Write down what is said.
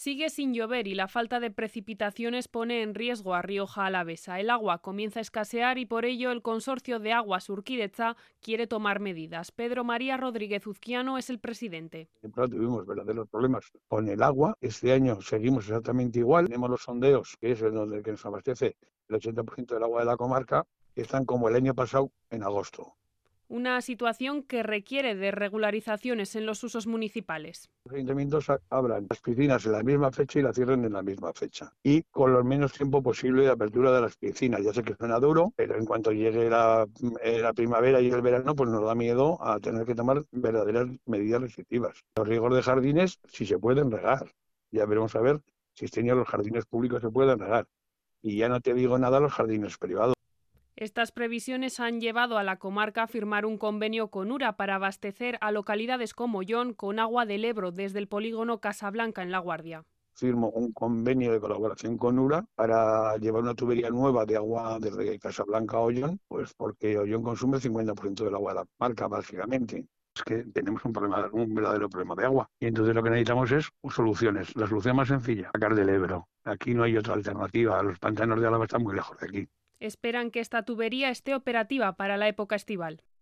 Sigue sin llover y la falta de precipitaciones pone en riesgo a Rioja Alavesa. El agua comienza a escasear y por ello el consorcio de aguas Urquideza quiere tomar medidas. Pedro María Rodríguez Uzquiano es el presidente. tuvimos verdaderos problemas con el agua. Este año seguimos exactamente igual. Tenemos los sondeos, que es el donde que nos abastece el 80% del agua de la comarca, que están como el año pasado en agosto una situación que requiere de regularizaciones en los usos municipales. Los ayuntamientos abran las piscinas en la misma fecha y las cierren en la misma fecha. Y con lo menos tiempo posible de apertura de las piscinas. Ya sé que suena duro, pero en cuanto llegue la, eh, la primavera y el verano, pues nos da miedo a tener que tomar verdaderas medidas restrictivas. Los riegos de jardines, si se pueden regar. Ya veremos a ver si este los jardines públicos se pueden regar. Y ya no te digo nada los jardines privados. Estas previsiones han llevado a la comarca a firmar un convenio con URA para abastecer a localidades como Yon con agua del Ebro desde el polígono Casablanca en La Guardia firmo un convenio de colaboración con URA para llevar una tubería nueva de agua desde Casablanca a Ollón, pues porque Ollón consume el 50% del agua de la marca, básicamente. Es que tenemos un problema, un verdadero problema de agua. Y entonces lo que necesitamos es soluciones. La solución más sencilla, sacar del Ebro. Aquí no hay otra alternativa. Los pantanos de Álava están muy lejos de aquí. Esperan que esta tubería esté operativa para la época estival.